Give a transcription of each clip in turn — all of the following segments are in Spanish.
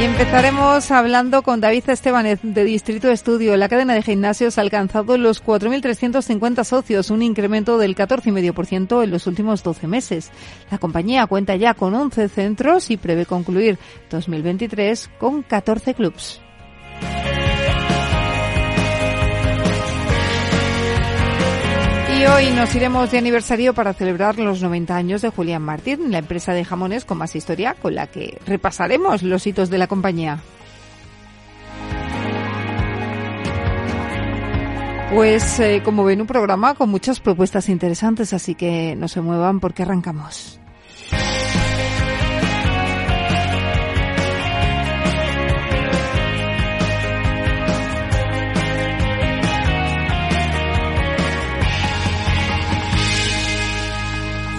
Y empezaremos hablando con David Estebanez de Distrito Estudio. La cadena de gimnasios ha alcanzado los 4.350 socios, un incremento del 14,5% en los últimos 12 meses. La compañía cuenta ya con 11 centros y prevé concluir 2023 con 14 clubs. Hoy nos iremos de aniversario para celebrar los 90 años de Julián Martín, la empresa de jamones con más historia con la que repasaremos los hitos de la compañía. Pues eh, como ven un programa con muchas propuestas interesantes, así que no se muevan porque arrancamos.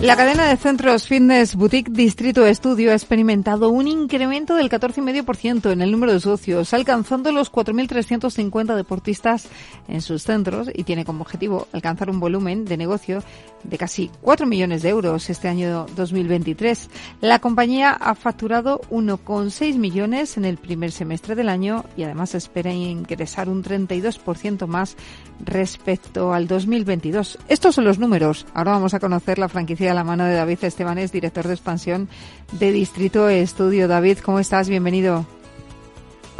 La cadena de centros Fitness Boutique Distrito Estudio ha experimentado un incremento del 14,5% en el número de socios, alcanzando los 4.350 deportistas en sus centros y tiene como objetivo alcanzar un volumen de negocio de casi 4 millones de euros este año 2023. La compañía ha facturado 1,6 millones en el primer semestre del año y además espera ingresar un 32% más respecto al 2022. Estos son los números. Ahora vamos a conocer la franquicia a la mano de David Estebanes, director de expansión de Distrito Estudio. David, ¿cómo estás? Bienvenido.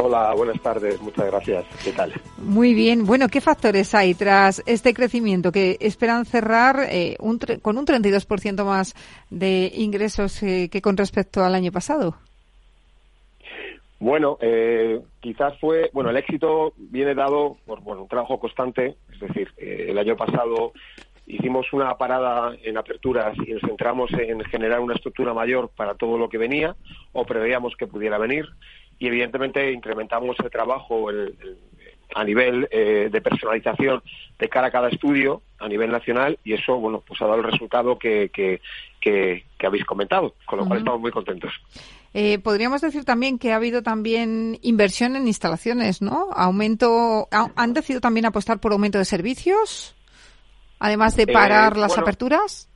Hola, buenas tardes, muchas gracias. ¿Qué tal? Muy bien. Bueno, ¿qué factores hay tras este crecimiento que esperan cerrar eh, un con un 32% más de ingresos eh, que con respecto al año pasado? Bueno, eh, quizás fue, bueno, el éxito viene dado por bueno, un trabajo constante, es decir, el año pasado hicimos una parada en aperturas y nos centramos en generar una estructura mayor para todo lo que venía o preveíamos que pudiera venir y evidentemente incrementamos el trabajo a nivel eh, de personalización de cara a cada estudio a nivel nacional y eso bueno pues ha dado el resultado que, que, que, habéis comentado con lo cual estamos muy contentos. Eh, podríamos decir también que ha habido también inversión en instalaciones no aumento han decidido también apostar por aumento de servicios además de parar eh, las aperturas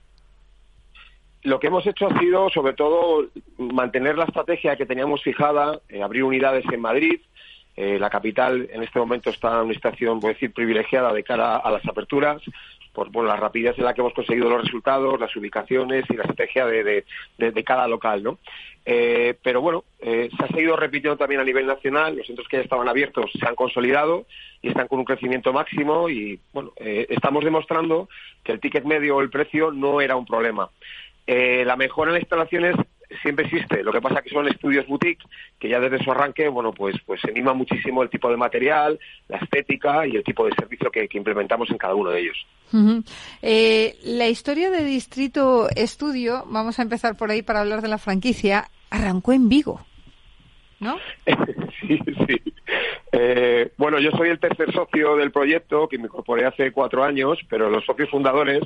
lo que hemos hecho ha sido, sobre todo, mantener la estrategia que teníamos fijada, eh, abrir unidades en Madrid. Eh, la capital en este momento está en una situación, voy a decir, privilegiada de cara a las aperturas, por, la rapidez en la que hemos conseguido los resultados, las ubicaciones y la estrategia de, cada local, ¿no? Eh, pero bueno, se ha seguido repitiendo también a nivel nacional, los centros que ya estaban abiertos se han consolidado y están con un crecimiento máximo y bueno, estamos demostrando que el ticket medio o el precio no era un problema. Eh, la mejora en las instalaciones siempre existe. Lo que pasa que son estudios boutique que ya desde su arranque, bueno, pues, pues se anima muchísimo el tipo de material, la estética y el tipo de servicio que, implementamos en cada uno de ellos. Eh, la historia de Distrito Estudio, vamos a empezar por ahí para hablar de la franquicia, arrancó en Vigo. ¿No? sí, sí. Eh, bueno, yo soy el tercer socio del proyecto, que me incorporé hace cuatro años, pero los socios fundadores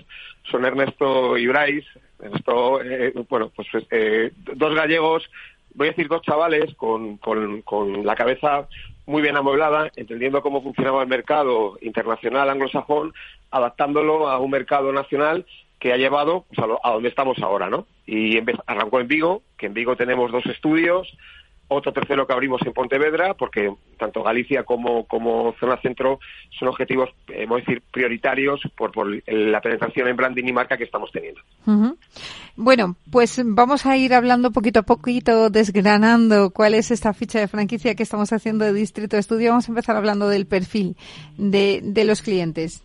son Ernesto y Bryce, esto, eh, bueno, pues eh, dos gallegos, voy a decir dos chavales con, con, con la cabeza muy bien amueblada, entendiendo cómo funcionaba el mercado internacional anglosajón, adaptándolo a un mercado nacional que ha llevado pues, a, a, donde estamos ahora, ¿no? Y arrancó en Vigo, que en Vigo tenemos dos estudios, otro tercero que abrimos en Pontevedra, porque tanto Galicia como, como zona centro son objetivos, eh, a decir, prioritarios por, por, la penetración en branding y marca que estamos teniendo. Bueno, pues vamos a ir hablando poquito a poquito, desgranando cuál es esta ficha de franquicia que estamos haciendo de Distrito de Estudio. Vamos a empezar hablando del perfil de, de los clientes.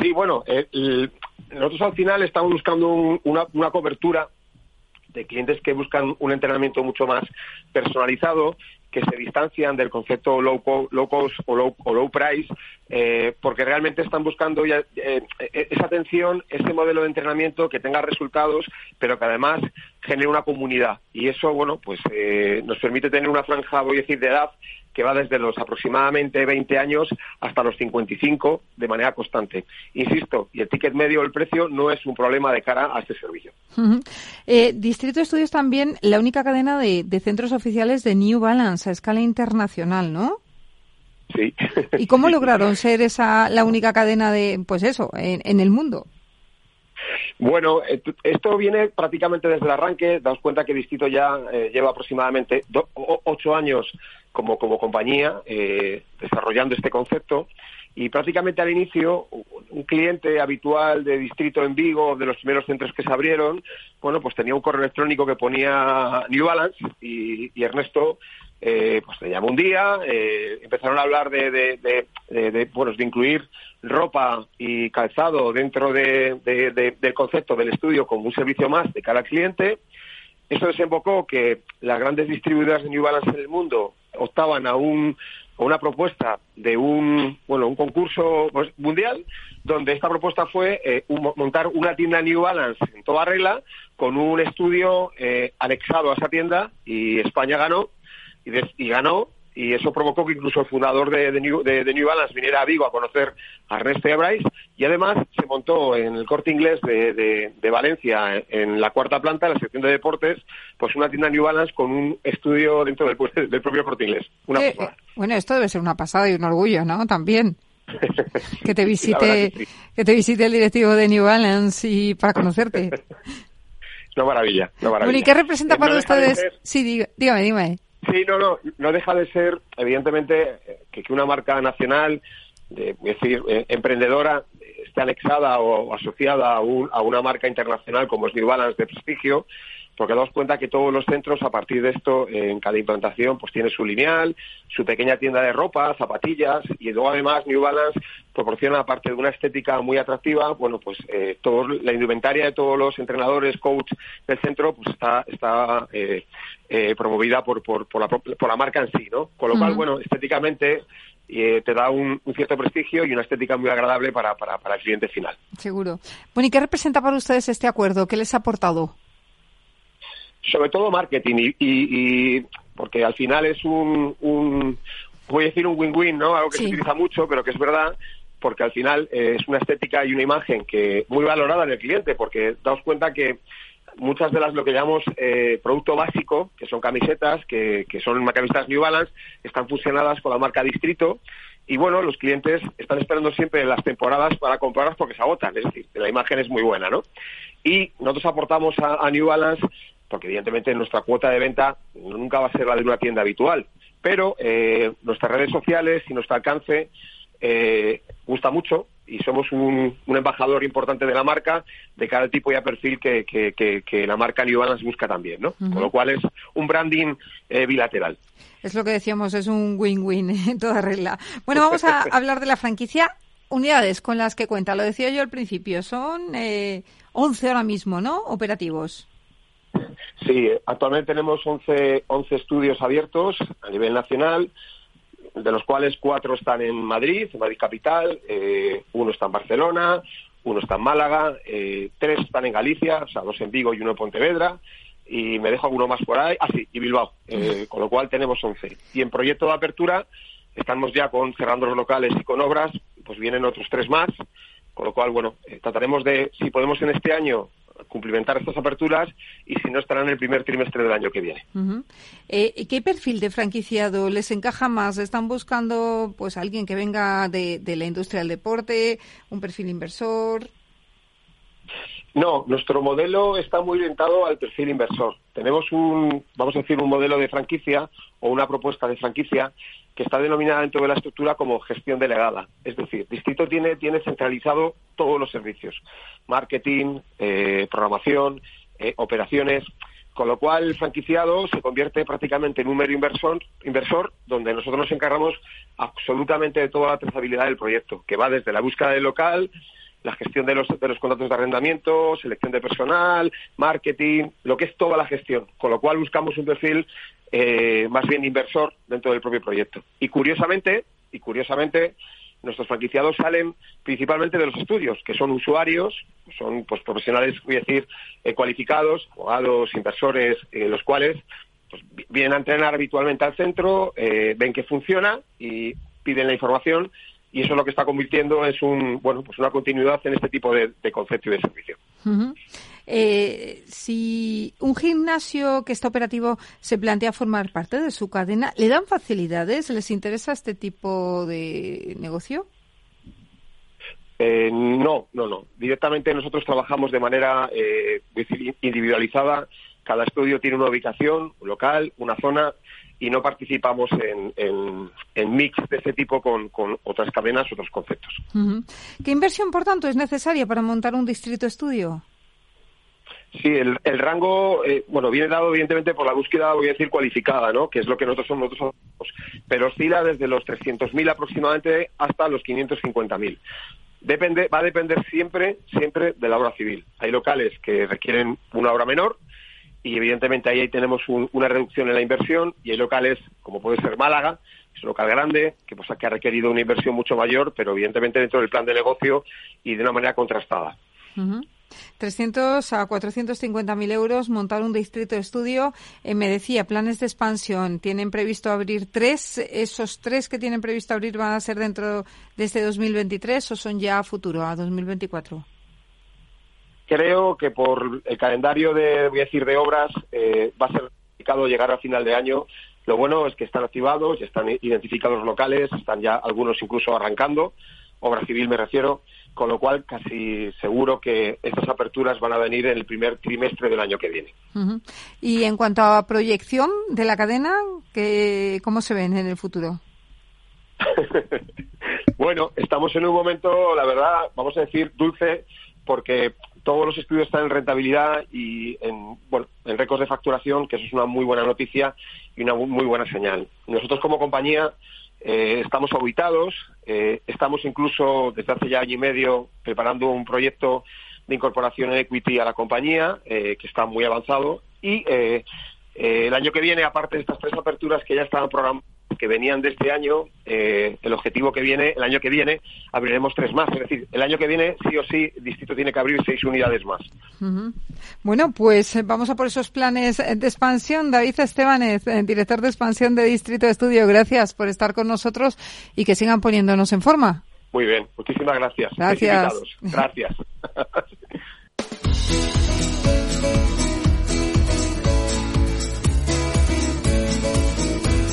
Sí, bueno, el, nosotros al final estamos buscando una, una cobertura de clientes que buscan un entrenamiento mucho más personalizado, que se distancian del concepto low, low cost o low, o low price, eh, porque realmente están buscando ya, eh, esa atención, ese modelo de entrenamiento que tenga resultados, pero que además genere una comunidad. Y eso, bueno, pues eh, nos permite tener una franja, voy a decir, de edad que va desde los aproximadamente 20 años hasta los 55 de manera constante. Insisto, y el ticket medio, el precio, no es un problema de cara a este servicio. eh, Distrito Estudios también la única cadena de, de, centros oficiales de New Balance a escala internacional, ¿no? Sí. ¿Y cómo lograron ser esa la única cadena de, pues eso, en, en el mundo? Bueno, esto viene prácticamente desde el arranque. Daos cuenta que Distrito ya eh, lleva aproximadamente do, ocho años como, como compañía eh, desarrollando este concepto y prácticamente al inicio un cliente habitual de distrito en Vigo, de los primeros centros que se abrieron, bueno, pues tenía un correo electrónico que ponía New Balance y, y Ernesto eh, pues te llamó un día, eh, empezaron a hablar de, de, de, de, bueno, de incluir ropa y calzado dentro de, del concepto del estudio como un servicio más de cara al cliente. Eso desembocó que las grandes distribuidoras de New Balance en el mundo optaban a un a una propuesta de un bueno un concurso pues, mundial donde esta propuesta fue eh, montar una tienda New Balance en toda regla con un estudio eh, anexado a esa tienda y España ganó y, de, y ganó y eso provocó que incluso el fundador de, de, New, de, de, New, Balance viniera a Vigo a conocer a a Bryce y además se montó en el corte inglés de, Valencia, en la cuarta planta, en la sección de deportes, pues una tienda New Balance con un estudio dentro del, del propio corte inglés. Una eh, bueno, esto debe ser una pasada y un orgullo, ¿no? También. que te visite que, sí. que, te visite el directivo de New Balance y para conocerte. una maravilla, una maravilla. ¿y qué representa para no ustedes? Ser... Sí, dígame, dígame. Sí, no, no, no deja de ser, evidentemente, que, que una marca nacional, de, es decir, eh, emprendedora, esté anexada o, asociada a, un, a, una marca internacional como es New Balance de prestigio, porque damos cuenta que todos los centros, a partir de esto, eh, en cada implantación, pues tiene su lineal, su pequeña tienda de ropa, zapatillas, y luego además New Balance proporciona, aparte de una estética muy atractiva, bueno, pues eh, todo, la indumentaria de todos los entrenadores, coach del centro, pues está, está eh, eh, promovida por, por, por, la, por la marca en sí, ¿no? Con lo uh -huh. cual, bueno, estéticamente eh, te da un, un, cierto prestigio y una estética muy agradable para, para, para el cliente final. Seguro. Bueno, ¿y qué representa para ustedes este acuerdo? ¿Qué les ha aportado? Sobre todo marketing y, y, y, porque al final es un, un voy a decir un win-win, ¿no? Algo que sí. se utiliza mucho, pero que es verdad porque al final eh, es una estética y una imagen que muy valorada en el cliente, porque daos cuenta que muchas de las lo que llamamos eh, producto básico, que son camisetas, que, que son camisetas New Balance, están fusionadas con la marca Distrito y bueno, los clientes están esperando siempre las temporadas para comprarlas porque se agotan, es decir, la imagen es muy buena, ¿no? Y nosotros aportamos a, a New Balance porque evidentemente nuestra cuota de venta nunca va a ser la de una tienda habitual, pero eh, nuestras redes sociales y nuestro alcance eh, gusta mucho y somos un, un, embajador importante de la marca de cada tipo y a perfil que, que, que, que la marca New Balance busca también, ¿no? Uh -huh. Con lo cual es un branding eh, bilateral. Es lo que decíamos, es un win-win en toda regla. Bueno, vamos a hablar de la franquicia. Unidades con las que cuenta, lo decía yo al principio, son eh, 11 ahora mismo, ¿no? Operativos. Sí, actualmente tenemos 11, 11 estudios abiertos a nivel nacional, de los cuales cuatro están en Madrid, en Madrid capital, eh, uno está en Barcelona, uno está en Málaga, eh, tres están en Galicia, o sea, dos en Vigo y uno en Pontevedra, y me dejo alguno más por ahí, ah sí, y Bilbao, eh, con lo cual tenemos 11. Y en proyecto de apertura estamos ya con cerrando los locales y con obras, pues vienen otros tres más, con lo cual, bueno, eh, trataremos de, si podemos en este año cumplimentar estas aperturas y si no estarán en el primer trimestre del año que viene. Eh, ¿Qué perfil de franquiciado les encaja más? ¿Están buscando pues alguien que venga de, de la industria del deporte, un perfil inversor? No, nuestro modelo está muy orientado al perfil inversor. Tenemos un, vamos a decir, un modelo de franquicia o una propuesta de franquicia que está denominada dentro de la estructura como gestión delegada. Es decir, Distrito tiene, tiene centralizado todos los servicios, marketing, eh, programación, eh, operaciones, con lo cual el franquiciado se convierte prácticamente en un mero inversor, inversor, donde nosotros nos encargamos absolutamente de toda la trazabilidad del proyecto, que va desde la búsqueda del local, la gestión de los, de los contratos de arrendamiento, selección de personal, marketing, lo que es toda la gestión. Con lo cual buscamos un perfil eh, más bien inversor dentro del propio proyecto. Y curiosamente, y curiosamente, nuestros franquiciados salen principalmente de los estudios, que son usuarios, son pues profesionales, voy a decir, eh, cualificados, abogados, inversores, eh, los cuales pues, vienen a entrenar habitualmente al centro, ven que funciona y piden la información y eso es lo que está convirtiendo es un bueno pues una continuidad en este tipo de, concepto y de servicio. Eh, si un gimnasio que está operativo se plantea formar parte de su cadena, ¿le dan facilidades? ¿Les interesa este tipo de negocio? Eh, no, no, no. Directamente nosotros trabajamos de manera eh, individualizada. Cada estudio tiene una ubicación, un local, una zona y no participamos en, en, mix de ese tipo con, otras cadenas, otros conceptos. ¿Qué inversión, por tanto, es necesaria para montar un distrito estudio? Sí, el, el rango, eh, bueno, viene dado evidentemente por la búsqueda, voy a decir, cualificada, ¿no? Que es lo que nosotros somos, nosotros pero oscila desde los 300.000 aproximadamente hasta los 550.000. Depende, va a depender siempre, siempre de la obra civil. Hay locales que requieren una obra menor, y evidentemente ahí, tenemos una reducción en la inversión y hay locales como puede ser Málaga, es un local grande que, pues, que ha requerido una inversión mucho mayor, pero evidentemente dentro del plan de negocio y de una manera contrastada. 300 a 450 mil euros montar un distrito de estudio. Eh, me decía, planes de expansión. ¿Tienen previsto abrir tres? ¿Esos tres que tienen previsto abrir van a ser dentro de este 2023 o son ya a futuro, a 2024? Creo que por el calendario de, voy a decir, de obras, eh, va a ser complicado llegar a final de año. Lo bueno es que están activados, ya están identificados locales, están ya algunos incluso arrancando, obra civil me refiero, con lo cual casi seguro que estas aperturas van a venir en el primer trimestre del año que viene. Y en cuanto a proyección de la cadena, ¿qué, ¿cómo se ven en el futuro? bueno, estamos en un momento, la verdad, vamos a decir, dulce, porque todos los estudios están en rentabilidad y en, bueno, en récords de facturación, que eso es una muy buena noticia y una muy buena señal. Nosotros como compañía eh, estamos auditados, eh, estamos incluso desde hace ya año y medio preparando un proyecto de incorporación en equity a la compañía, eh, que está muy avanzado, y el año que viene, aparte de estas tres aperturas que ya estaban programadas, que venían de este año, eh, el objetivo que viene, el año que viene, abriremos tres más. Es decir, el año que viene, sí o sí, el distrito tiene que abrir seis unidades más. Bueno, pues eh, vamos a por esos planes de expansión. David Estebanez, eh, director de expansión de Distrito de Estudio, gracias por estar con nosotros y que sigan poniéndonos en forma. Muy bien, muchísimas gracias. Gracias. Gracias.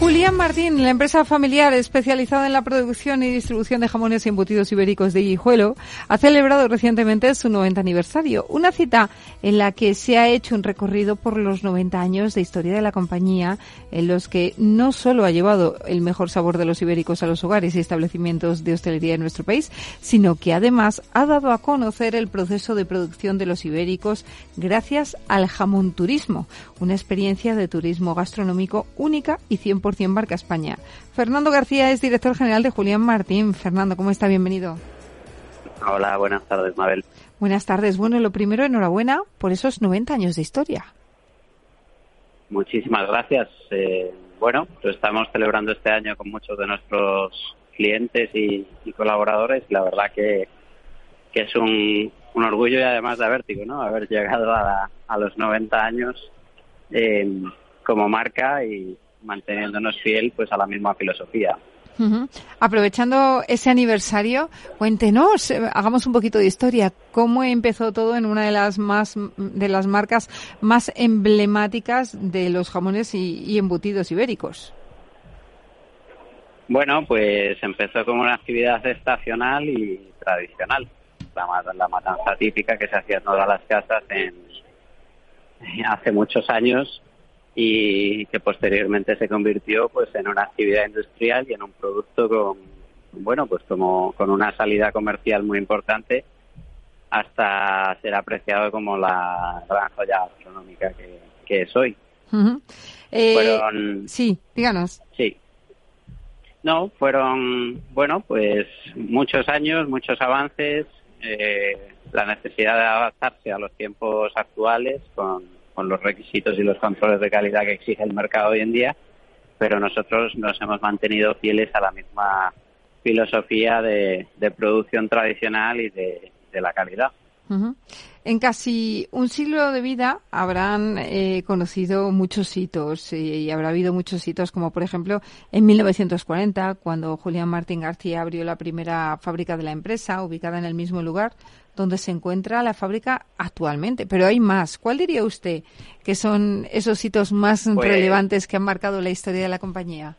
Julián Martín, la empresa familiar especializada en la producción y distribución de jamones y embutidos ibéricos de Guijuelo, ha celebrado recientemente su 90 aniversario, una cita en la que se ha hecho un recorrido por los 90 años de historia de la compañía, en los que no solo ha llevado el mejor sabor de los ibéricos a los hogares y establecimientos de hostelería en nuestro país, sino que además ha dado a conocer el proceso de producción de los ibéricos gracias al jamón turismo, una experiencia de turismo gastronómico única y 100% Barca España. Fernando García es director general de Julián Martín. Fernando, ¿cómo está? Bienvenido. Hola, buenas tardes, Mabel. Buenas tardes. Bueno, lo primero, enhorabuena por esos 90 años de historia. Muchísimas gracias. Eh, bueno, lo estamos celebrando este año con muchos de nuestros clientes y, colaboradores. La verdad que, es un, orgullo y además de vértigo, ¿no? Haber llegado a, los 90 años eh, como marca y, manteniéndonos fiel pues a la misma filosofía. Aprovechando ese aniversario, cuéntenos, eh, hagamos un poquito de historia. ¿Cómo empezó todo en una de las más de las marcas más emblemáticas de los jamones y, embutidos ibéricos? Bueno, pues empezó como una actividad estacional y tradicional. La, la matanza típica que se hacía en todas las casas en, hace muchos años y que posteriormente se convirtió pues en una actividad industrial y en un producto con bueno pues como con una salida comercial muy importante hasta ser apreciado como la gran joya astronómica que, es hoy. Eh, sí, díganos. Sí, No, fueron, bueno, pues muchos años, muchos avances, eh, la necesidad de adaptarse a los tiempos actuales con, con los requisitos y los controles de calidad que exige el mercado hoy en día, pero nosotros nos hemos mantenido fieles a la misma filosofía de, producción tradicional y de la calidad. En casi un siglo de vida habrán eh, conocido muchos hitos y, habrá habido muchos hitos, como por ejemplo en 1940, cuando Julián Martín García abrió la primera fábrica de la empresa, ubicada en el mismo lugar donde se encuentra la fábrica actualmente. Pero hay más. ¿Cuál diría usted que son esos hitos más pues relevantes que han marcado la historia de la compañía?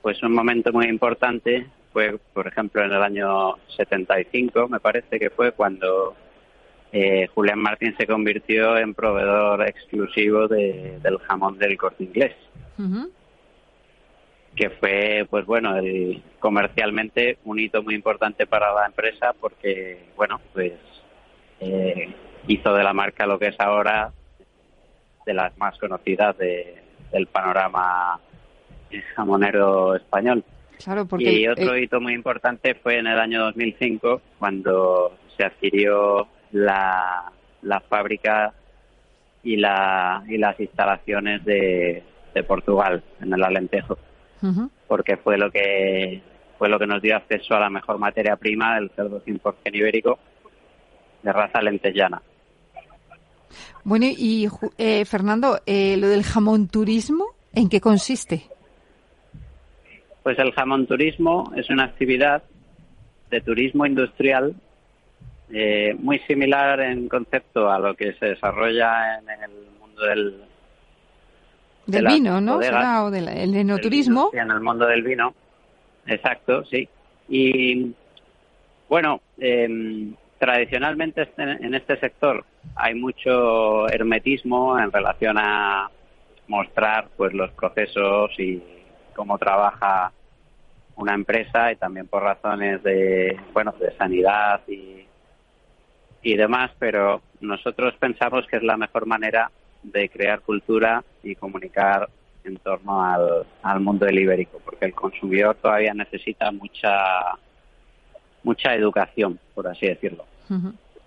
Pues un momento muy importante fue, por ejemplo, en el año 75, me parece que fue cuando eh, Julián Martín se convirtió en proveedor exclusivo de, del jamón del corte inglés. Que fue, pues bueno, el, comercialmente un hito muy importante para la empresa porque, bueno, pues eh, hizo de la marca lo que es ahora de las más conocidas de, del panorama jamonero español y otro eh, hito muy importante fue en el año 2005, cuando se adquirió la, la fábrica y, la, y las instalaciones de, de Portugal, en el Alentejo, porque fue lo que fue lo que nos dio acceso a la mejor materia prima del cerdo 100% ibérico de raza lentellana. Bueno, y eh, Fernando, eh, lo del jamón turismo, ¿en qué consiste? Pues el jamón turismo es una actividad de turismo industrial eh, muy similar en concepto a lo que se desarrolla en el mundo del del vino, ¿no? o del enoturismo. en el mundo del vino, exacto, sí. Y bueno, em, tradicionalmente este, en este sector hay mucho hermetismo en relación a mostrar pues los procesos y cómo trabaja una empresa y también por razones de, bueno, de sanidad y, y demás, pero nosotros pensamos que es la mejor manera de crear cultura y comunicar en torno al, al mundo del ibérico, porque el consumidor todavía necesita mucha mucha educación, por así decirlo,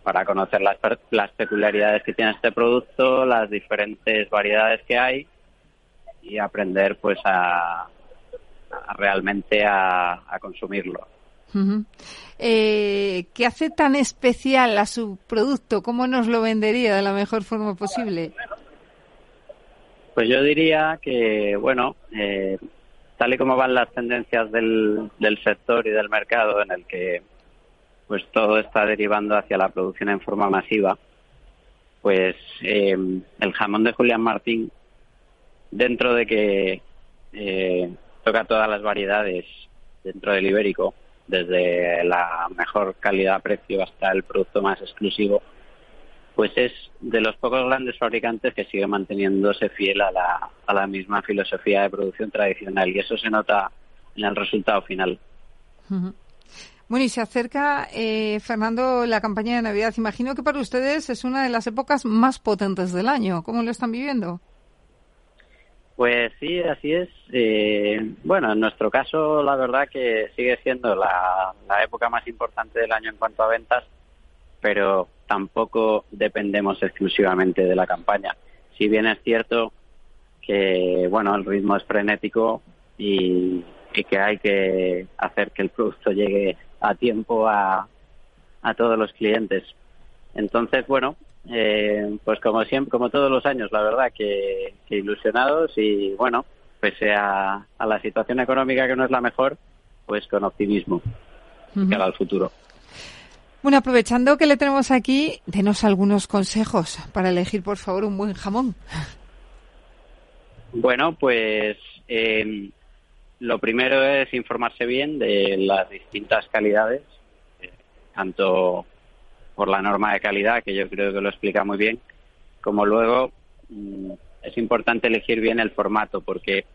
para conocer las, las peculiaridades que tiene este producto, las diferentes variedades que hay y aprender pues a, realmente a, consumirlo. Eh, ¿Qué hace tan especial a su producto? ¿Cómo nos lo vendería de la mejor forma posible? Pues yo diría que, bueno, eh, tal y como van las tendencias del, del sector y del mercado en el que pues todo está derivando hacia la producción en forma masiva, pues eh, el jamón de Julián Martín, dentro de que eh, toca todas las variedades dentro del ibérico, desde la mejor calidad-precio hasta el producto más exclusivo, pues es de los pocos grandes fabricantes que sigue manteniéndose fiel a la, misma filosofía de producción tradicional y eso se nota en el resultado final. Bueno, y se acerca, eh, Fernando, la campaña de Navidad. Imagino que para ustedes es una de las épocas más potentes del año. ¿Cómo lo están viviendo? Pues sí, así es. Eh, bueno, en nuestro caso, la verdad que sigue siendo la, época más importante del año en cuanto a ventas, pero tampoco dependemos exclusivamente de la campaña. Si bien es cierto que, bueno, el ritmo es frenético y, que hay que hacer que el producto llegue a tiempo a, a todos los clientes. Entonces, bueno, eh, pues como siempre, como todos los años, la verdad que, ilusionados y bueno, pese a, la situación económica que no es la mejor, pues con optimismo uh al futuro. Bueno, aprovechando que le tenemos aquí, denos algunos consejos para elegir, por favor, un buen jamón. Bueno, pues eh, lo primero es informarse bien de las distintas calidades, eh, tanto por la norma de calidad, que yo creo que lo explica muy bien, como luego mm, es importante elegir bien el formato, porque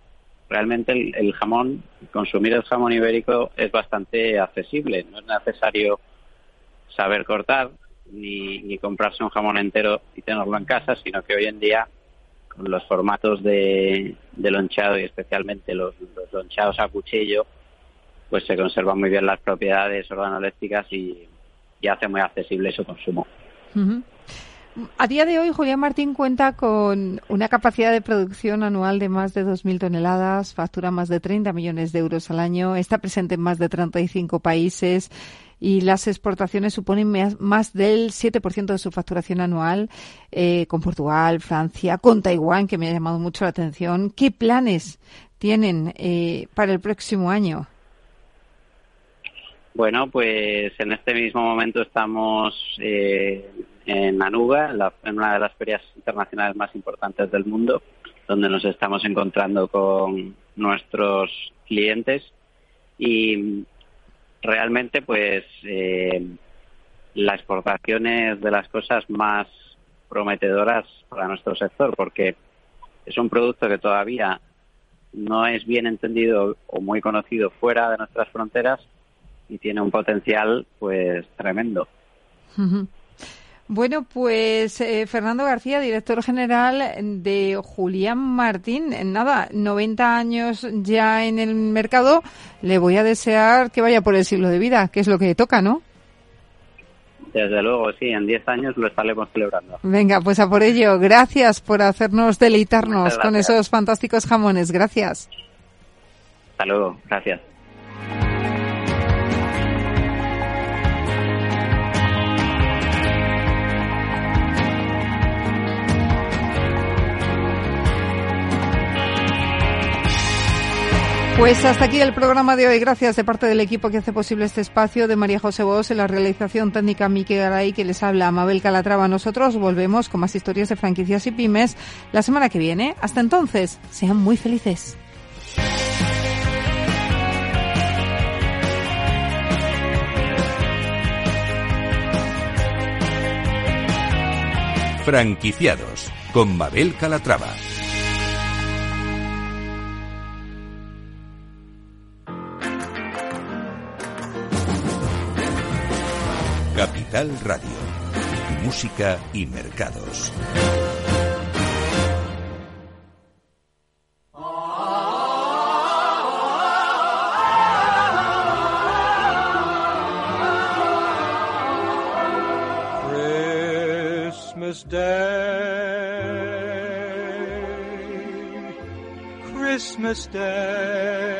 realmente el, jamón, consumir el jamón ibérico es bastante accesible, no es necesario saber cortar ni, ni comprarse un jamón entero y tenerlo en casa, sino que hoy en día los formatos de, de lonchado y especialmente los, los lonchados a cuchillo, pues se conservan muy bien las propiedades organolépticas y, y hace muy accesible su consumo. A día de hoy, Julián Martín cuenta con una capacidad de producción anual de más de 2.000 toneladas, factura más de 30 millones de euros al año, está presente en más de 35 países y las exportaciones suponen más del 7% de su facturación anual eh, con Portugal, Francia, con Taiwán, que me ha llamado mucho la atención. ¿Qué planes tienen eh, para el próximo año? Bueno, pues en este mismo momento estamos eh, en Anuga, en, una de las ferias internacionales más importantes del mundo, donde nos estamos encontrando con nuestros clientes. Y realmente pues eh, la exportación es de las cosas más prometedoras para nuestro sector porque es un producto que todavía no es bien entendido o muy conocido fuera de nuestras fronteras y tiene un potencial pues tremendo. Bueno, pues eh, Fernando García, director general de Julián Martín. En nada, 90 años ya en el mercado. Le voy a desear que vaya por el siglo de vida, que es lo que toca, ¿no? Desde luego, sí, en 10 años lo estaremos celebrando. Venga, pues a por ello. Gracias por hacernos deleitarnos con esos fantásticos jamones. Gracias. Hasta luego, gracias. Pues hasta aquí el programa de hoy. Gracias de parte del equipo que hace posible este espacio, de María José Bos, en la realización técnica Miki Garay, que les habla Mabel Calatrava. Nosotros volvemos con más historias de franquicias y pymes la semana que viene. Hasta entonces, sean muy felices. Franquiciados con Mabel Calatrava. Capital Radio. Música y mercados. Christmas Day. Christmas Day.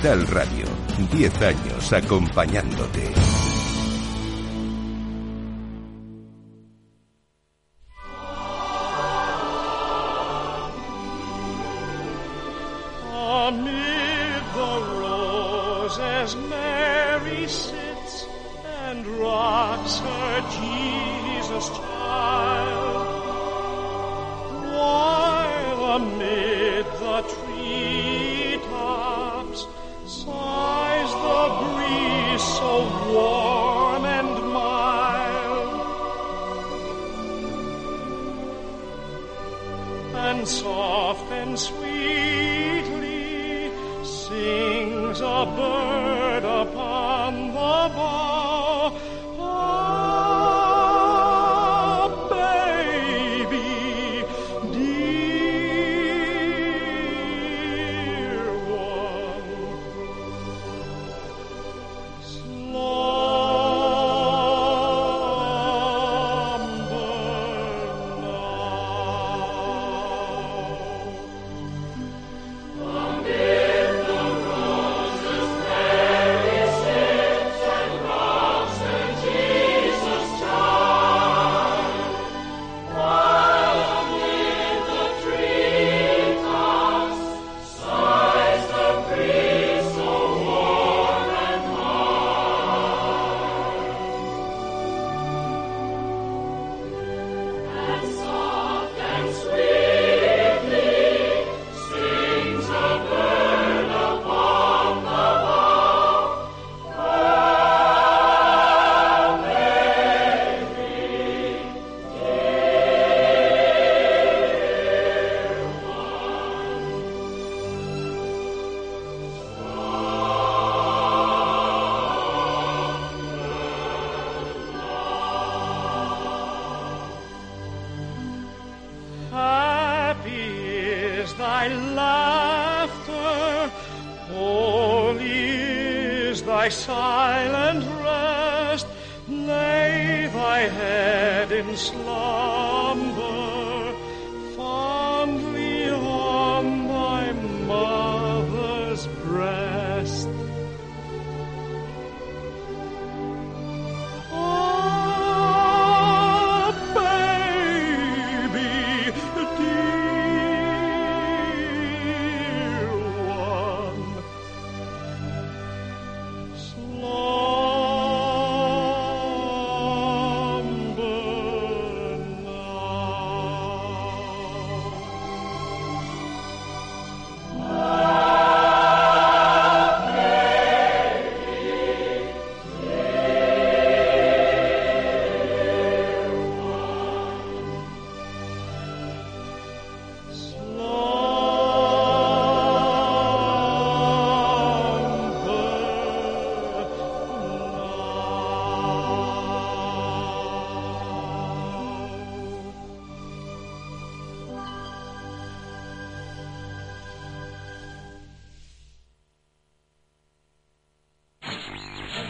Capital Radio, 10 años acompañándote. So warm and mild. and soft and sweetly sings a bird